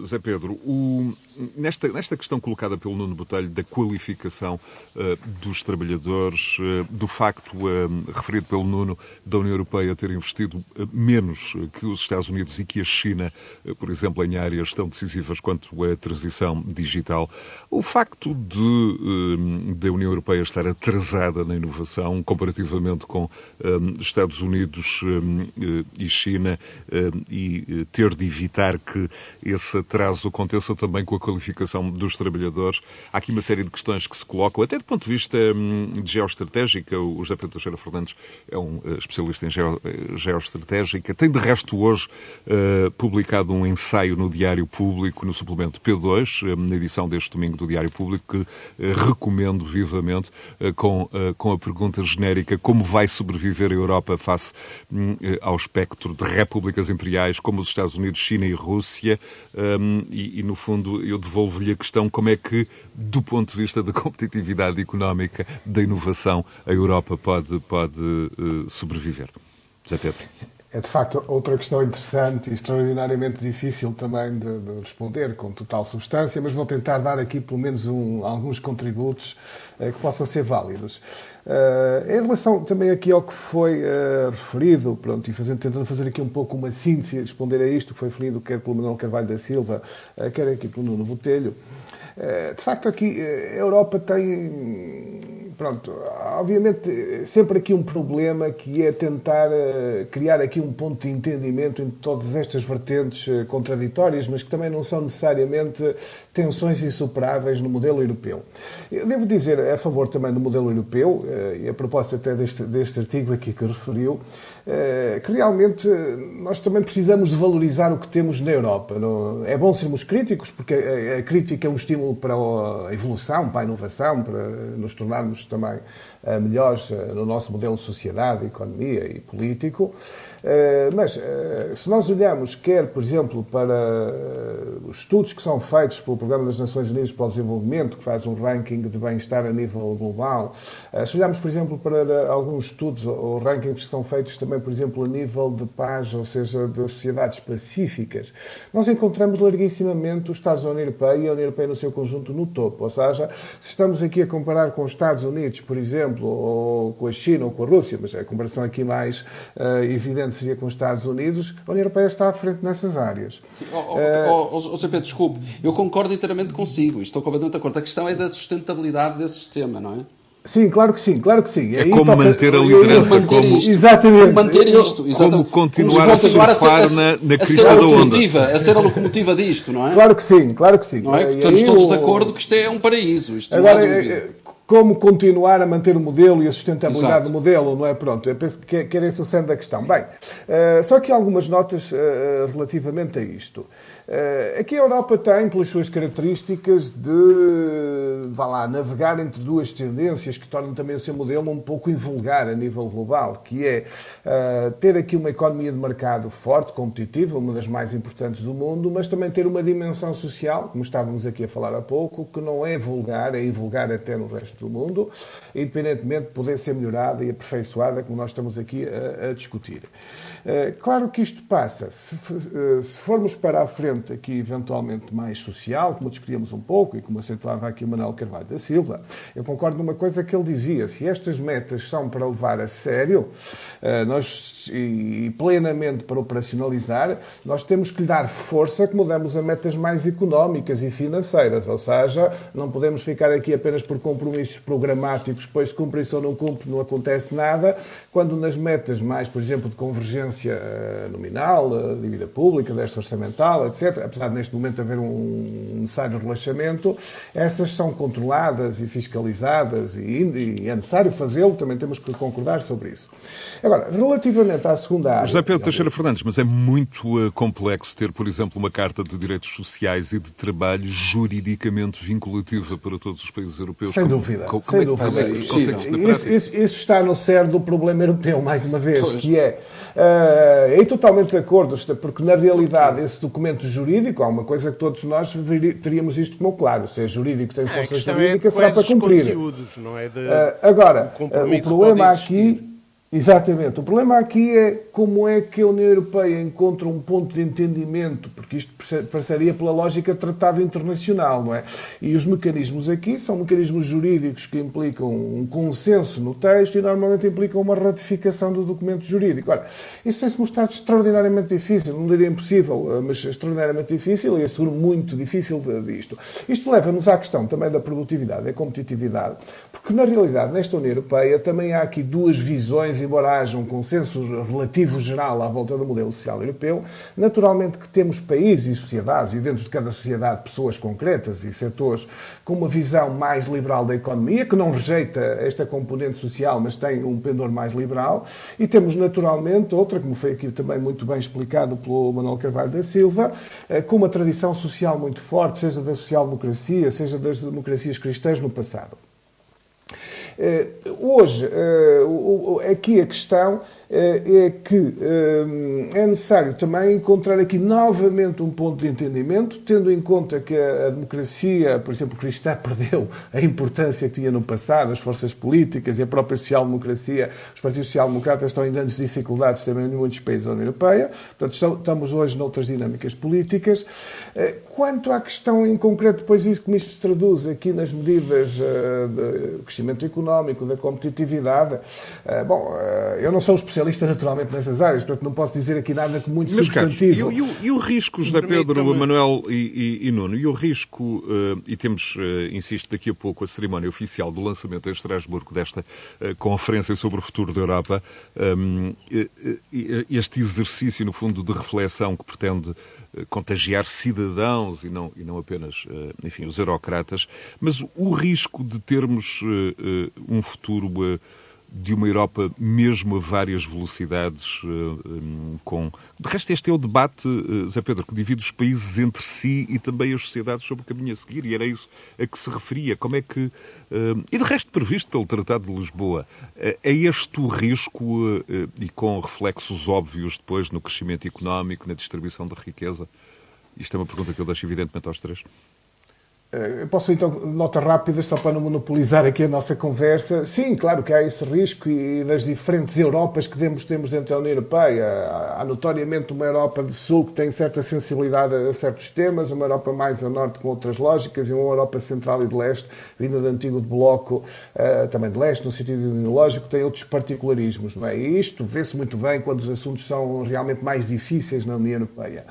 [SPEAKER 2] José Pedro, o, nesta, nesta questão colocada pelo Nuno Botelho da qualificação uh, dos trabalhadores, uh, do facto uh, referido pelo Nuno da União Europeia ter investido menos que os Estados Unidos e que a China, por exemplo, em áreas tão decisivas quanto a transição digital, o facto de, de a União Europeia estar atrasada na inovação com Estados Unidos e China e ter de evitar que esse atraso aconteça também com a qualificação dos trabalhadores. Há aqui uma série de questões que se colocam, até do ponto de vista de geoestratégica. O José Pedro Teixeira Fernandes é um eh, especialista em geo, eh, geoestratégica. Tem, de resto, hoje publicado um ensaio no Diário Público, no suplemento P2, na edição deste domingo do Diário Público, que recomendo vivamente, com, com a pergunta genérica como vai sobreviver a Europa face hum, ao espectro de repúblicas imperiais como os Estados Unidos, China e Rússia. Um, e, e, no fundo, eu devolvo-lhe a questão como é que, do ponto de vista da competitividade económica, da inovação, a Europa pode, pode uh, sobreviver. José Pedro.
[SPEAKER 3] É de facto outra questão interessante e extraordinariamente difícil também de, de, responder com total substância, mas vou tentar dar aqui pelo menos um, alguns contributos uh, que possam ser válidos. Uh, em relação também aqui ao que foi uh, referido, pronto, e fazendo, tentando fazer aqui um pouco uma síntese responder a isto que foi referido quer pelo Manuel Carvalho da Silva, quer aqui pelo Nuno Botelho, de facto aqui a Europa tem Pronto, obviamente, sempre aqui um problema que é tentar uh, criar aqui um ponto de entendimento entre todas estas vertentes uh, contraditórias, mas que também não são necessariamente tensões insuperáveis no modelo europeu. Eu devo dizer a favor também do modelo europeu, uh, e a propósito até deste, deste artigo aqui que referiu, que realmente nós também precisamos de valorizar o que temos na Europa. É bom sermos críticos, porque a crítica é um estímulo para a evolução, para a inovação, para nos tornarmos também melhores no nosso modelo de sociedade, economia e político. Eh, mas eh, se nós olhamos, quer, por exemplo, para eh, os estudos que são feitos pelo Programa das Nações Unidas para o Desenvolvimento, que faz um ranking de bem-estar a nível global, se olharmos, por exemplo, para alguns estudos ou rankings que são feitos também, por exemplo, a nível de paz, ou seja, de sociedades pacíficas, nós encontramos larguissimamente os Estados Unidos Europeia e a União Europeia no seu conjunto no topo. Ou seja, se estamos aqui a comparar com os Estados Unidos, por exemplo, ou com a China ou com a Rússia, mas é a comparação aqui mais uh, evidente seria com os Estados Unidos, a União Europeia está à frente nessas áreas.
[SPEAKER 4] Sim. Oh, oh, uh, oh, oh, desculpe, eu concordo inteiramente consigo, estou completamente de acordo. A questão é da sustentabilidade desse sistema, não é?
[SPEAKER 3] Sim, claro que sim, claro que sim.
[SPEAKER 2] É como toca... manter a liderança,
[SPEAKER 4] manter
[SPEAKER 2] como...
[SPEAKER 4] Isto, exatamente. manter isto,
[SPEAKER 2] exatamente. como continuar, como continuar a surfar a ser, na, na crista da onda.
[SPEAKER 4] A ser a locomotiva disto, não é?
[SPEAKER 3] Claro que sim, claro que sim.
[SPEAKER 4] Não é? Estamos todos de acordo que isto é um paraíso. Isto
[SPEAKER 3] Agora, como continuar a manter o modelo e a sustentabilidade Exato. do modelo, não é? Pronto, eu penso que, que era esse o centro da questão. Bem, uh, só que algumas notas uh, relativamente a isto. Eh, aqui a Europa tem, pelas suas características, de vá lá, navegar entre duas tendências que tornam também o seu modelo um pouco invulgar a nível global, que é uh, ter aqui uma economia de mercado forte, competitiva, uma das mais importantes do mundo, mas também ter uma dimensão social, como estávamos aqui a falar há pouco, que não é vulgar, é invulgar até no resto do mundo, independentemente de poder ser melhorada e aperfeiçoada, como nós estamos aqui a, a discutir. Uh, claro que isto passa, se, uh, se formos para a frente aqui eventualmente mais social, como discutíamos um pouco e como acentuava aqui o Manuel Carvalho da Silva, eu concordo numa coisa que ele dizia, se estas metas são para levar a sério eh, nós, e plenamente para operacionalizar, nós temos que lhe dar força como damos a metas mais económicas e financeiras, ou seja, não podemos ficar aqui apenas por compromissos programáticos, depois cumpre-se ou não cumpre, não acontece nada, quando nas metas mais, por exemplo, de convergência eh, nominal, eh, dívida pública, desta orçamental, etc., apesar de neste momento haver um necessário relaxamento, essas são controladas e fiscalizadas e, é necessário fazê-lo, também temos que concordar sobre isso. Agora, relativamente à segunda área...
[SPEAKER 2] José Pedro Teixeira Fernandes, mas é muito uh, complexo ter, por exemplo, uma Carta de Direitos Sociais e de Trabalho juridicamente vinculativa para todos os países europeus.
[SPEAKER 3] Sem como, dúvida, como, sem como dúvida. É isso, isso, isso, isso, está no cerne do problema europeu, mais uma vez, pois. que é... Uh, e totalmente de acordo, porque na realidade esse documento jurídico, há uma coisa que todos nós teríamos isto como claro, se é jurídico, tem força jurídica, é será para cumprir.
[SPEAKER 1] Não é de,
[SPEAKER 3] uh, agora, uh, o problema aqui Exatamente. O problema aqui é como é que a União Europeia encontra um ponto de entendimento, porque isto passaria pela lógica tratado internacional, não é? E os mecanismos aqui são mecanismos jurídicos que implicam um consenso no texto e normalmente implicam uma ratificação do documento jurídico. Ora, isso tem-se mostrado extraordinariamente difícil, não diria impossível, mas extraordinariamente difícil e asseguro muito difícil disto. Isto leva-nos à questão também da produtividade e competitividade, porque na realidade nesta União Europeia também há aqui duas visões embora haja um consenso relativo geral à volta do modelo social europeu, naturalmente que temos países e sociedades, e dentro de cada sociedade pessoas concretas e setores com uma visão mais liberal da economia, que não rejeita esta componente social, mas tem um pendor mais liberal, e temos naturalmente outra, como foi aqui também muito bem explicado pelo Manuel Carvalho da Silva, eh, com uma tradição social muito forte, seja da social-democracia, seja das democracias cristãs no passado. Eh, hoje, eh, aqui a questão é que é necessário também encontrar aqui novamente um ponto de entendimento, tendo em conta que a democracia, por exemplo, cristã, perdeu a importância que tinha no passado, as forças políticas e a própria social-democracia, os partidos social-democratas estão em grandes dificuldades também em muitos países da União Europeia, portanto, estamos hoje noutras dinâmicas políticas. Quanto à questão em concreto, depois isso como isto se traduz aqui nas medidas de crescimento económico, da competitividade. Bom, eu não sou especialista naturalmente nessas áreas, portanto não posso dizer aqui nada com muito Mas, substantivo.
[SPEAKER 2] Carlos, e, e, e, o risco, José Pedro, Manuel e, e, Nuno, e o risco, uh, e temos, insisto, daqui a pouco a cerimónia oficial do lançamento em Estrasburgo desta conferência sobre o futuro da Europa, um, este exercício, no fundo, de reflexão que pretende contagiar cidadãos e não, e não apenas, enfim, os eurocratas, mas o risco de termos um futuro de uma Europa mesmo a várias velocidades, eh, com... De resto, este é o debate, eh, Zé Pedro, que divide os países entre si e também as sociedades sobre o caminho a seguir, e era isso a que se referia. Como é que... E de resto, previsto pelo Tratado de Lisboa, é este o risco, e com reflexos óbvios depois no crescimento económico, na distribuição da riqueza? Isto é uma pergunta que eu deixo evidentemente aos três.
[SPEAKER 3] Eu posso então, nota rápida, só para não monopolizar aqui a nossa conversa. Sim, claro que há esse risco e das diferentes Europas que temos, temos dentro da União Europeia. Há notoriamente uma Europa do Sul que tem certa sensibilidade a certos temas, uma Europa mais a Norte com outras lógicas e uma Europa Central e de Leste, vinda do antigo bloco, eh, também de Leste, no sentido ideológico, tem outros particularismos. Não é? E isto vê-se muito bem quando os assuntos são realmente mais difíceis na União Europeia.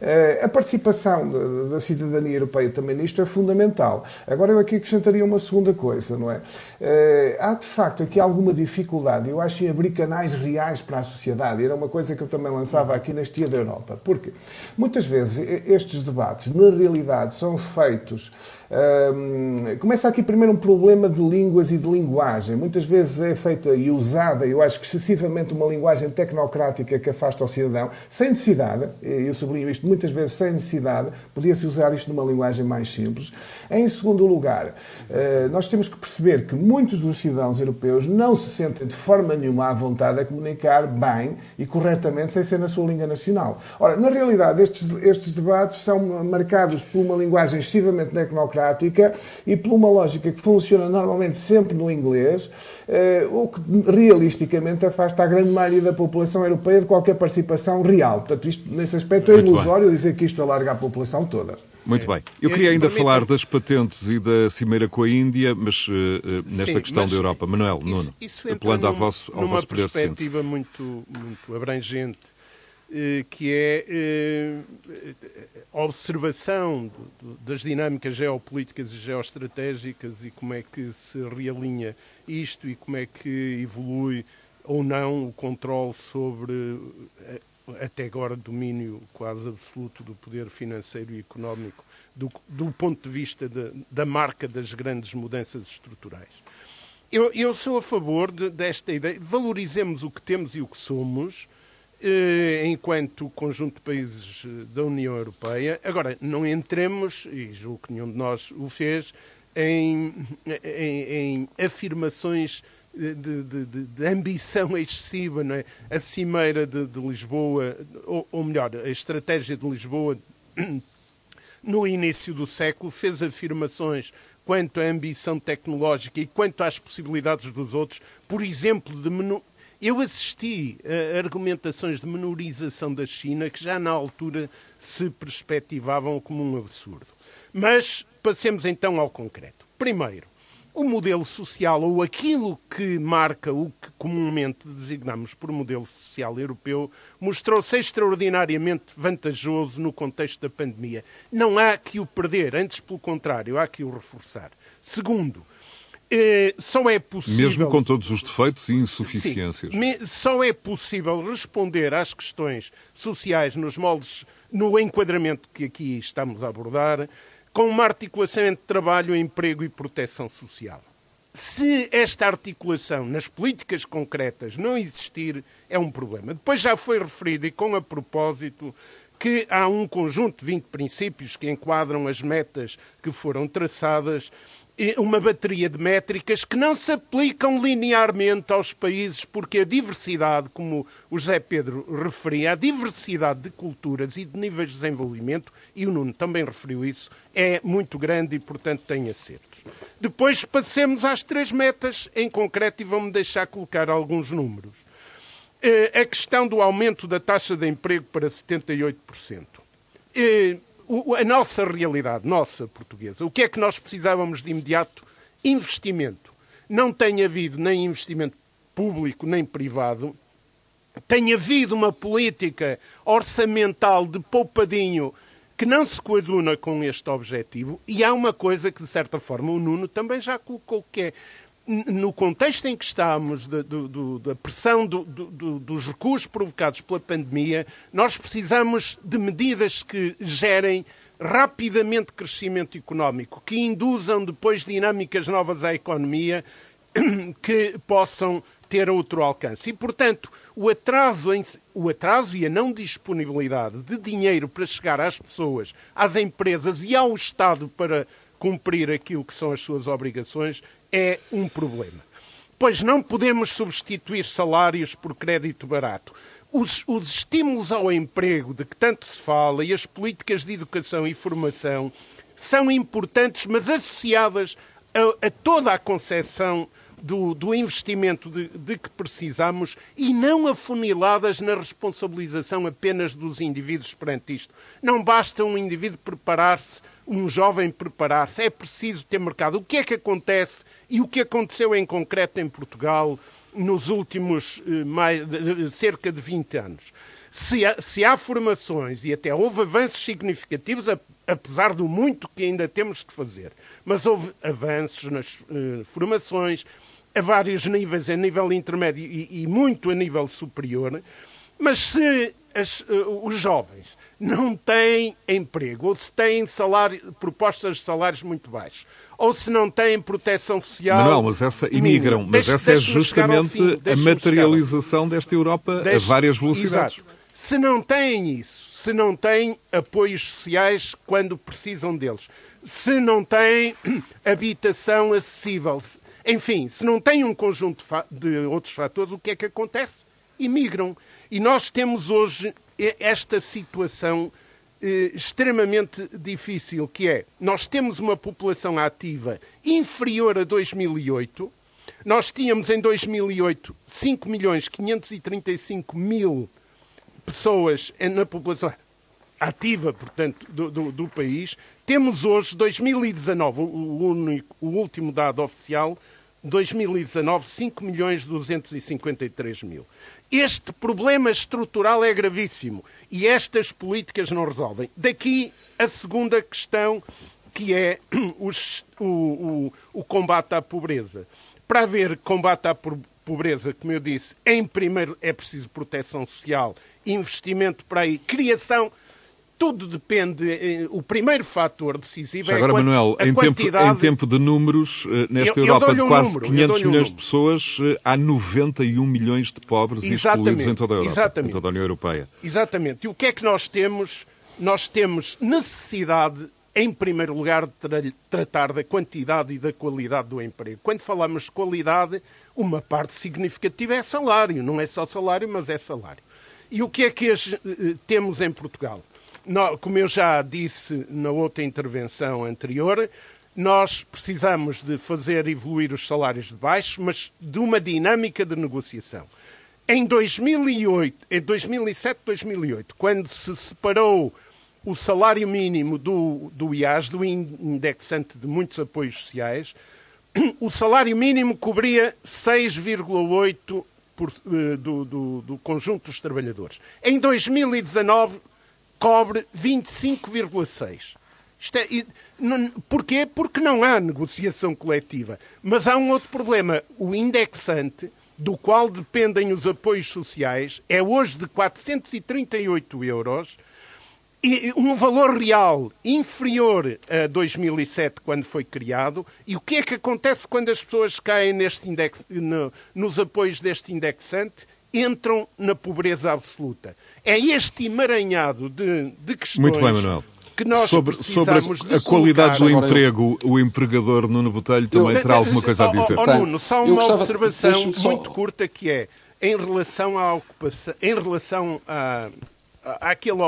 [SPEAKER 3] Eh, a participação da cidadania europeia também nisto é fundamental. Agora, eu aqui acrescentaria uma segunda coisa, não é? Uh, há, de facto, aqui alguma dificuldade, eu acho, em abrir canais reais para a sociedade. Era uma coisa que eu também lançava aqui neste Dia da Europa. Porque, muitas vezes, estes debates, na realidade, são feitos um, começa aqui primeiro um problema de línguas e de linguagem. Muitas vezes é feita e usada, eu acho excessivamente, uma linguagem tecnocrática que afasta o cidadão, sem necessidade, eu sublinho isto muitas vezes sem necessidade, podia-se usar isto numa linguagem mais simples. Em segundo lugar, uh, nós temos que perceber que muitos dos cidadãos europeus não se sentem de forma nenhuma à vontade a comunicar bem e corretamente sem ser na sua língua nacional. Ora, na realidade, estes, estes debates são marcados por uma linguagem excessivamente tecnocrática e por uma lógica que funciona normalmente sempre no inglês, eh, o que realisticamente afasta a grande maioria da população europeia de qualquer participação real. Portanto, isto, nesse aspecto, é ilusório dizer que isto alarga a população toda.
[SPEAKER 2] Muito bem. Eu queria ainda falar das patentes e da cimeira com a Índia, mas uh, nesta Sim, questão mas da Europa. Manuel, isso, Nuno, isso apelando ao vosso, ao
[SPEAKER 1] numa
[SPEAKER 2] vosso
[SPEAKER 1] perspectiva muito, muito abrangente que é a observação das dinâmicas geopolíticas e geoestratégicas e como é que se realinha isto e como é que evolui ou não o controle sobre até agora domínio quase absoluto do poder financeiro e económico do, do ponto de vista de, da marca das grandes mudanças estruturais. Eu, eu sou a favor de, desta ideia. Valorizemos o que temos e o que somos eh, enquanto conjunto de países eh, da União Europeia. Agora, não entremos, e julgo que nenhum de nós o fez, em, em, em afirmações de, de, de, ambição excessiva, não é? a cimeira de, de Lisboa, ou, ou, melhor, a estratégia de Lisboa no início do século fez afirmações quanto à ambição tecnológica e quanto às possibilidades dos outros, por exemplo, de menu... eu assisti a argumentações de menorização da China que já na altura se perspectivavam como um absurdo. Mas passemos então ao concreto. Primeiro, o modelo social, ou aquilo que marca o que comumente designamos por modelo social europeu, mostrou-se extraordinariamente vantajoso no contexto da pandemia. Não há que o perder, antes, pelo contrário, há que o reforçar. Segundo, eh, só é possível.
[SPEAKER 2] Mesmo com todos os defeitos e insuficiências.
[SPEAKER 1] Sim, só é possível responder às questões sociais nos moldes, no enquadramento que aqui estamos a abordar, com uma articulação entre trabalho, emprego e proteção social. Se esta articulação nas políticas concretas não existir, é um problema. Depois já foi referido, e com a propósito, que há um conjunto de 20 princípios que enquadram as metas que foram traçadas uma bateria de métricas que não se aplicam linearmente aos países, porque a diversidade, como o José Pedro referia, a diversidade de culturas e de níveis de desenvolvimento, e o Nuno também referiu isso, é muito grande e, portanto, tem acertos. Depois passemos às três metas em concreto e vamos deixar colocar alguns números. Eh, a questão do aumento da taxa de emprego para 78% a nossa realidade, nossa portuguesa, o que é que nós precisávamos de imediato? Investimento. Não tem havido nem investimento público nem privado, tem havido uma política orçamental de poupadinho que não se coaduna com este objetivo e há uma coisa que, de certa forma, o Nuno também já colocou, que é no contexto em que estamos, da, da pressão do, do, dos recursos provocados pela pandemia, nós precisamos de medidas que gerem rapidamente crescimento económico, que induzam depois dinâmicas novas à economia que possam ter outro alcance. E, portanto, o atraso, em, o atraso e a não disponibilidade de dinheiro para chegar às pessoas, às empresas e ao Estado para cumprir aquilo que são as suas obrigações é um problema. Pois não podemos substituir salários por crédito barato. Os, os, estímulos ao emprego de que tanto se fala e as políticas de educação e formação são importantes, mas associadas a, a toda a concepção do, do investimento de, de, que precisamos e não afuniladas na responsabilização apenas dos indivíduos perante isto. Não basta um indivíduo preparar-se, um jovem preparar-se, é preciso ter mercado. O que é que acontece e o que aconteceu em concreto em Portugal nos últimos eh, mais, cerca de 20 anos? Se há, se há formações e até houve avanços significativos, apesar do muito que ainda temos de fazer. Mas houve avanços nas uh, formações, a vários níveis, a nível intermédio e, e muito a nível superior. Mas se as, uh, os jovens não têm emprego, ou se têm salário, propostas de salários muito baixos, ou se não têm proteção social.
[SPEAKER 2] Manuel, mas essa imigram, mas essa é justamente fim, a materialização desta Europa deixe, a várias velocidades.
[SPEAKER 1] Exato. Se não têm isso, se não têm apoios sociais quando precisam deles, se não têm habitação acessível, enfim, se não têm um conjunto de outros fatores, o que é que acontece? Imigram. E nós temos hoje esta situação eh, extremamente difícil, que é, nós temos uma população ativa inferior a 2008, nós tínhamos em 2008 5 milhões 535 mil pessoas na população ativa, portanto, do, do, do país. Temos hoje, 2019, o, único, o último dado oficial, 2019, 5 milhões 253 mil. Este problema estrutural é gravíssimo e estas políticas não resolvem. Daqui a segunda questão, que é os, o, o, o combate à pobreza. Para haver combate à pobreza, como eu disse, em primeiro é preciso proteção social, investimento para aí, criação tudo depende. Eh, o primeiro fator decisivo
[SPEAKER 2] Já é agora,
[SPEAKER 1] a,
[SPEAKER 2] Manuel,
[SPEAKER 1] a
[SPEAKER 2] em,
[SPEAKER 1] quantidade...
[SPEAKER 2] tempo, em tempo de números, eh, nesta eu, Europa eu de quase número, 500 milhões um de pessoas, eh, há 91 milhões de pobres Exatamente. excluídos em toda a Europa, Exatamente. em toda a União Europeia.
[SPEAKER 1] Exatamente. E o que é que nós temos? Nós temos necessidade, em primeiro lugar, de tra tratar da quantidade e da qualidade do emprego. Quando falamos de qualidade, uma parte significativa é salário. Não é só salário, mas é salário. E o que é que temos em Portugal? Como eu já disse na outra intervenção anterior, nós precisamos de fazer evoluir os salários de baixo, mas de uma dinâmica de negociação. Em 2008, em 2007, 2008, quando se separou o salário mínimo do, do IAS, do indexante de muitos apoios sociais, o salário mínimo cobria 6,8% eh, do, do, do conjunto dos trabalhadores. Em 2019, cobre 25,6%. Isto é, porquê? Porque não há negociação coletiva. Mas há um outro problema. O indexante, do qual dependem os apoios sociais, é hoje de 438 euros, e um valor real inferior a 2007, quando foi criado. E o que é que acontece quando as pessoas caem neste index, no, nos apoios deste indexante? Entram na pobreza absoluta. É este emaranhado de, de questões.
[SPEAKER 2] Muito bem, Manuel. Que nós sobre, sobre a, a qualidade do emprego, eu... o empregador Nuno Botelho também eu, terá alguma coisa a dizer.
[SPEAKER 1] Oh, oh, Nuno, só uma gostava, observação só... muito curta que é em relação à ocupação, em relação a, àquela,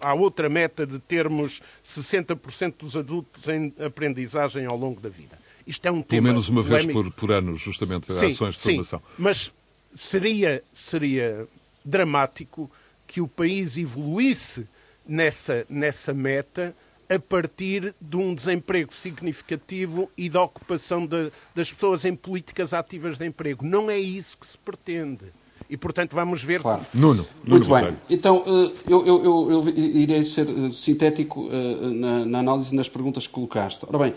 [SPEAKER 1] à outra meta de termos 60% dos adultos em aprendizagem ao longo da vida. Isto é um tema.
[SPEAKER 2] Pelo menos uma vez por, por ano, justamente, sim, ações de formação. Sim,
[SPEAKER 1] mas seria, seria dramático que o país evoluísse nessa, nessa meta a partir de um desemprego significativo e da ocupação de, das pessoas em políticas ativas de emprego. Não é isso que se pretende. E, portanto, vamos ver.
[SPEAKER 4] Claro.
[SPEAKER 2] Nuno,
[SPEAKER 4] Nuno Muito bem. Então, eh, eu, eu, eu, eu, irei ser eh, sintético eh, na, na análise nas perguntas que colocaste. Ora bem,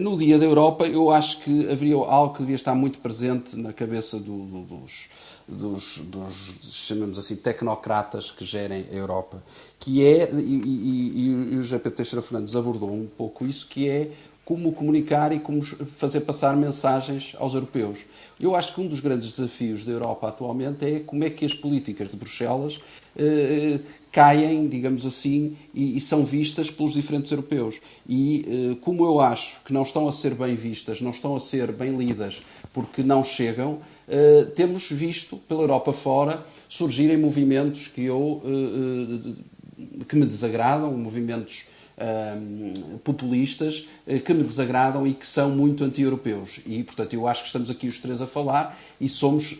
[SPEAKER 4] no Dia da Europa, eu acho que haveria algo que devia estar muito presente na cabeça do, do, dos, dos, dos, chamamos assim, tecnocratas que gerem a Europa, que é, e, e, e o GP Teixeira Fernandes abordou um pouco isso, que é como comunicar e como fazer passar mensagens aos europeus. Eu acho que um dos grandes desafios da Europa atualmente é como é que as políticas de Bruxelas eh, caem, digamos assim, e, e, são vistas pelos diferentes europeus. E eh, como eu acho que não estão a ser bem vistas, não estão a ser bem lidas porque não chegam, eh, temos visto pela Europa fora surgirem movimentos que eu eh, eh, que me desagradam, movimentos populistas eh, que me desagradam e que são muito anti-europeus. E, portanto, eu acho que estamos aqui os três a falar e somos,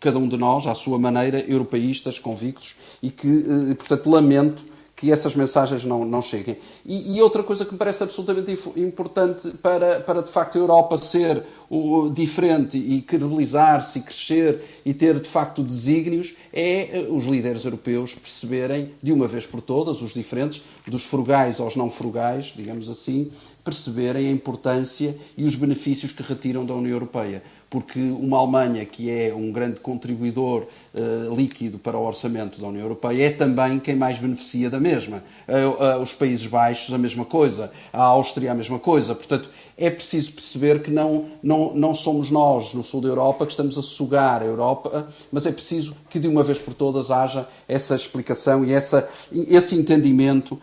[SPEAKER 4] cada um de nós, à sua maneira, europeístas, convictos e que, eh, portanto, lamento que essas mensagens não, não cheguem. E, e, outra coisa que me parece absolutamente importante para, para de facto a Europa ser o, diferente e credibilizar-se e crescer e ter de facto desígnios é eh, os líderes europeus perceberem de uma vez por todas, os diferentes, dos frugais aos não frugais, digamos assim, perceberem a importância e os benefícios que retiram da União Europeia porque uma Alemanha, que é um grande contribuidor uh, líquido para o orçamento da União Europeia, é também quem mais beneficia da mesma. Uh, uh, os Países Baixos, a mesma coisa. A Áustria, a mesma coisa. Portanto, é preciso perceber que não, não, não somos nós, no sul da Europa, que estamos a sugar a Europa, mas é preciso que, de uma vez por todas, haja essa explicação e essa, esse entendimento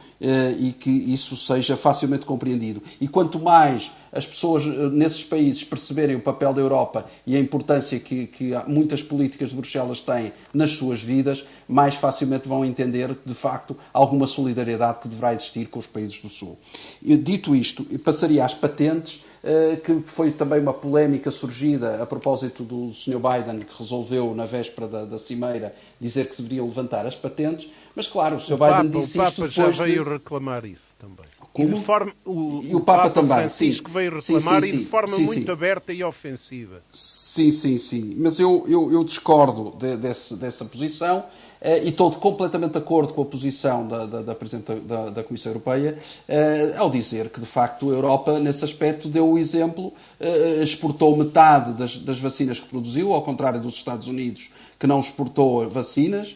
[SPEAKER 4] e que isso seja facilmente compreendido. E quanto mais as pessoas eh, nesses países perceberem o papel da Europa e a importância que, que muitas políticas de Bruxelas têm nas suas vidas, mais facilmente vão entender de facto, alguma solidariedade que deverá existir com os países do Sul. E, dito isto, passaria às patentes, eh, que foi também uma polémica surgida a propósito do Sr. Biden, que resolveu, na véspera da, da Cimeira, dizer que se deveriam levantar as patentes. Mas, claro, o Sr. Biden
[SPEAKER 1] Papa,
[SPEAKER 4] disse
[SPEAKER 1] o
[SPEAKER 4] isto
[SPEAKER 1] Papa já veio de... reclamar isso também. Como? E, de forma, o,
[SPEAKER 4] e o, Papa, Papa também.
[SPEAKER 1] Francisco
[SPEAKER 4] sim.
[SPEAKER 1] veio reclamar
[SPEAKER 4] sim, sim,
[SPEAKER 1] e de forma muito aberta e ofensiva.
[SPEAKER 4] Sim, sim, sim. Mas eu, eu, eu discordo de, desse, dessa posição eh, e estou completamente de acordo com a posição da, da, da Presidente da, da, Comissão Europeia eh, ao dizer que, de facto, a Europa, nesse aspecto, deu o exemplo, eh, exportou metade das, das vacinas que produziu, ao contrário dos Estados Unidos, que não exportou vacinas,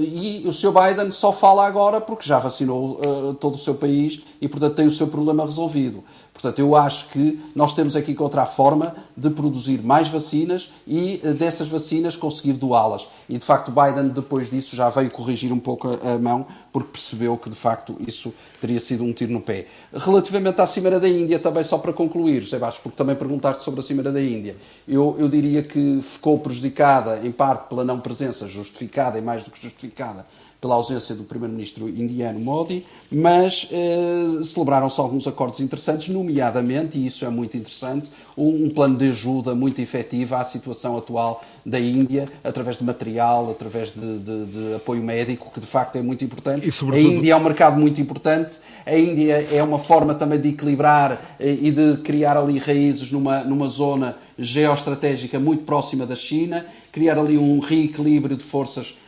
[SPEAKER 4] e o Sr. Biden só fala agora porque já vacinou todo o seu país e, portanto, tem o seu problema resolvido. Portanto, eu acho que nós temos aqui que encontrar forma de produzir mais vacinas e eh, dessas vacinas conseguir doá-las. E de facto, Biden, depois disso, já veio corrigir um pouco a mão, porque percebeu que de facto isso teria sido um tiro no pé. Relativamente à Cimeira da Índia, também só para concluir, Bastos, porque também perguntaste sobre a Cimeira da Índia, eu, eu diria que ficou prejudicada, em parte, pela não presença justificada e mais do que justificada pela ausência do primeiro-ministro indiano Modi, mas eh, celebraram-se alguns acordos interessantes, nomeadamente, e isso é muito interessante, um, um, plano de ajuda muito efetivo à situação atual da Índia, através de material, através de, de, de apoio médico, que de facto é muito importante. E, sobretudo... A Índia é um mercado muito importante, a Índia é uma forma também de equilibrar eh, e de criar ali raízes numa, numa zona geoestratégica muito próxima da China, criar ali um reequilíbrio de forças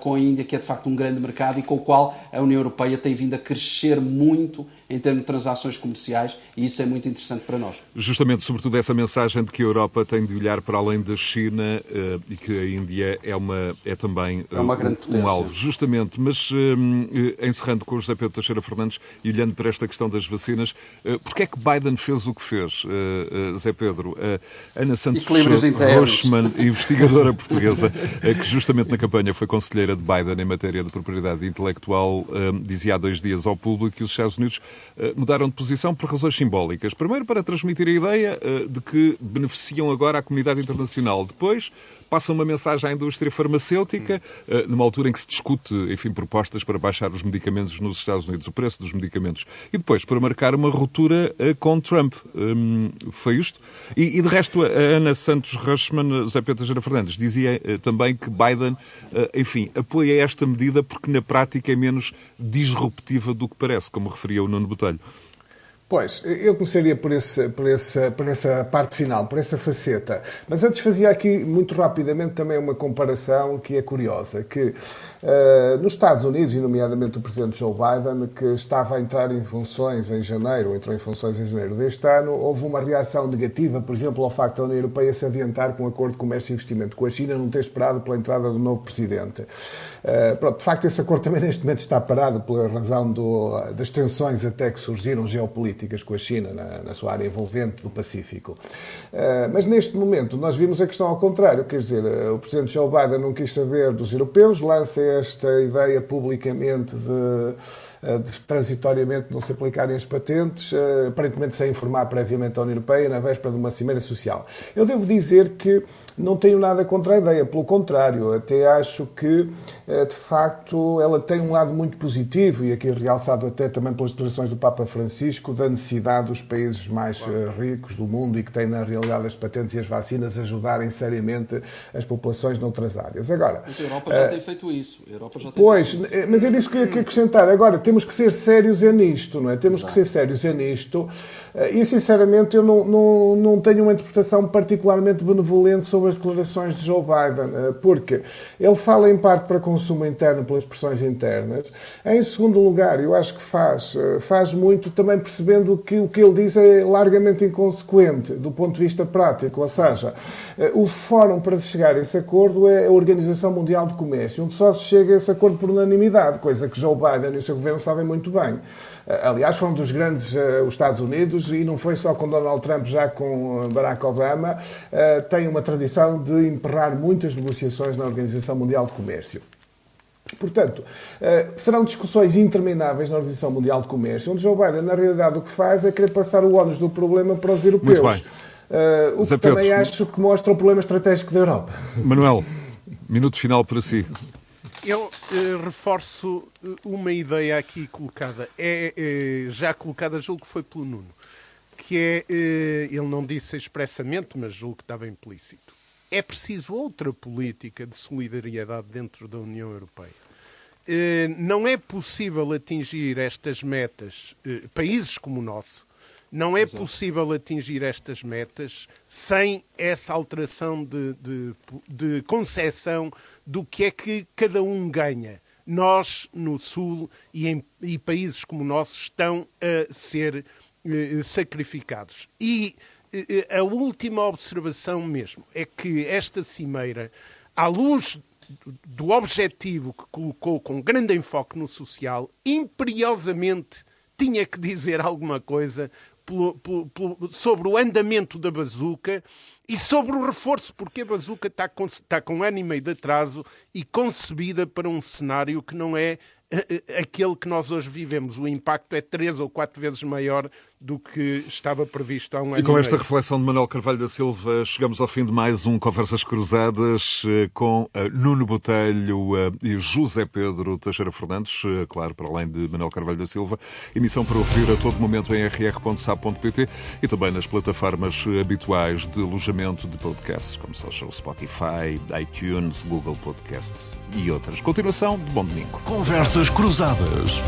[SPEAKER 4] com a Índia, que é de facto um grande mercado e com o qual a União Europeia tem vindo a crescer muito em termos de transações comerciais e isso é muito interessante para nós.
[SPEAKER 2] Justamente, sobretudo, essa mensagem de que a Europa tem de olhar para além da China uh, e que a Índia é, uma, é também uh,
[SPEAKER 4] é uma grande
[SPEAKER 2] um, um alvo. Justamente, mas uh, encerrando com o José Pedro Teixeira Fernandes e olhando para esta questão das vacinas, uh, porquê é que Biden fez o que fez, José Pedro? Ana Santos Rochman, investigadora portuguesa, que justamente na campanha foi conselheira de Biden em matéria de propriedade intelectual, dizia há dois dias ao público que os Estados Unidos eh, mudaram de posição por razões simbólicas. Primeiro, para transmitir a ideia eh, de que beneficiam agora a comunidade internacional. Depois, passam uma mensagem à indústria farmacêutica, eh, numa altura em que se discute, enfim, propostas para baixar os medicamentos nos Estados Unidos, o preço dos medicamentos. E depois, para marcar uma ruptura com Trump. Hum, foi isto? E, de resto, a Ana Santos Rushman, Zé Pedro Gera Fernandes, dizia também que Biden, enfim, apoia esta medida porque na prática é menos disruptiva do que parece, como referia o Nuno Botelho.
[SPEAKER 3] Pois, eu começaria por, esse, por, essa, por essa parte final, por essa faceta. Mas antes fazia aqui, muito rapidamente, também uma comparação que é curiosa, que uh, nos Estados Unidos, e nomeadamente o Presidente Joe Biden, que estava a entrar em funções em janeiro, ou entrou em funções em janeiro deste ano, houve uma reação negativa, por exemplo, ao facto da União Europeia se adiantar com um acordo de comércio e investimento com a China, não ter esperado pela entrada do novo Presidente. Uh, pronto, de facto, esse acordo também neste momento está parado pela razão do, das tensões até que surgiram geopolíticas políticas com a China na, na sua área envolvente do Pacífico. Uh, mas neste momento nós vimos a questão ao contrário, quer dizer, uh, o Presidente Joe Biden não quis saber dos europeus, lança esta ideia publicamente de de transitoriamente não se aplicarem as patentes, aparentemente sem informar previamente a União Europeia, na véspera de uma cimeira social. Eu devo dizer que não tenho nada contra a ideia, pelo contrário, até acho que, eh, de facto, ela tem um lado muito positivo, e aqui realçado até também pelas declarações do Papa Francisco, da necessidade dos países mais eh, ricos do mundo e que têm, na realidade, as patentes e as vacinas ajudarem seriamente as populações noutras áreas.
[SPEAKER 4] Agora, mas a Europa já uh, tem feito isso. A Europa já
[SPEAKER 3] tem pois, mas é nisso que eu queria acrescentar. Agora, temos que ser sérios é nisto, não é? Temos Exato. que ser sérios é nisto. E, sinceramente, eu não, não, não tenho uma interpretação particularmente benevolente sobre as declarações de Joe Biden, eh, porque ele fala em parte para consumo interno pelas pressões internas. Em segundo lugar, eu acho que faz, eh, faz muito também percebendo que o que ele diz é largamente inconsequente do ponto de vista prático, ou seja, eh, o fórum para chegar a esse acordo é a Organização Mundial do Comércio, onde só se chega a esse acordo por unanimidade, coisa que Joe Biden e o seu governo sabem muito bem. Aliás, foram dos grandes os Estados Unidos e não foi só com Donald Trump, já com Barack Obama, tem uma tradição de emperrar muitas negociações na Organização Mundial de Comércio. Portanto, serão discussões intermináveis na Organização Mundial de Comércio, onde Joe Biden, na realidade, o que faz é querer passar o ónus do problema para os europeus. Muito bem. Uh, o que Pedro, também acho que mostra o problema estratégico da Europa.
[SPEAKER 2] Manuel, minuto final para si.
[SPEAKER 1] Eu uh, reforço uma ideia aqui colocada, é, é, já colocada, julgo que foi pelo Nuno, que é, uh, ele não disse expressamente, mas julgo que estava implícito é preciso outra política de solidariedade dentro da União Europeia. não é possível atingir estas metas, países como o nosso, não é possível atingir estas metas sem essa alteração de, de, de concepção do que é que cada um ganha. Nós, no Sul e em e países como o nosso, estão a ser eh, sacrificados. E eh, a última observação mesmo é que esta cimeira, à luz do objetivo que colocou com grande enfoque no social, imperiosamente tinha que dizer alguma coisa sobre o andamento da bazuca e sobre o reforço, porque a bazuca está com, está com um ano e meio de atraso e concebida para um cenário que não é eh, eh, aquele que nós hoje vivemos. O impacto é três ou quatro vezes maior do que estava previsto há um ano.
[SPEAKER 2] E com esta reflexão de Manuel Carvalho da Silva, chegamos ao fim de mais um Conversas Cruzadas eh, com eh, Nuno Botelho eh, e José Pedro Teixeira Fernandes, claro, para além de Manuel Carvalho da Silva. Emissão para ouvir a todo momento em rr.sap.pt e também nas plataformas habituais de alojamento de podcasts, como são o Spotify, iTunes, Google Podcasts e outras. Continuação de Bom Domingo.
[SPEAKER 5] Conversas Cruzadas.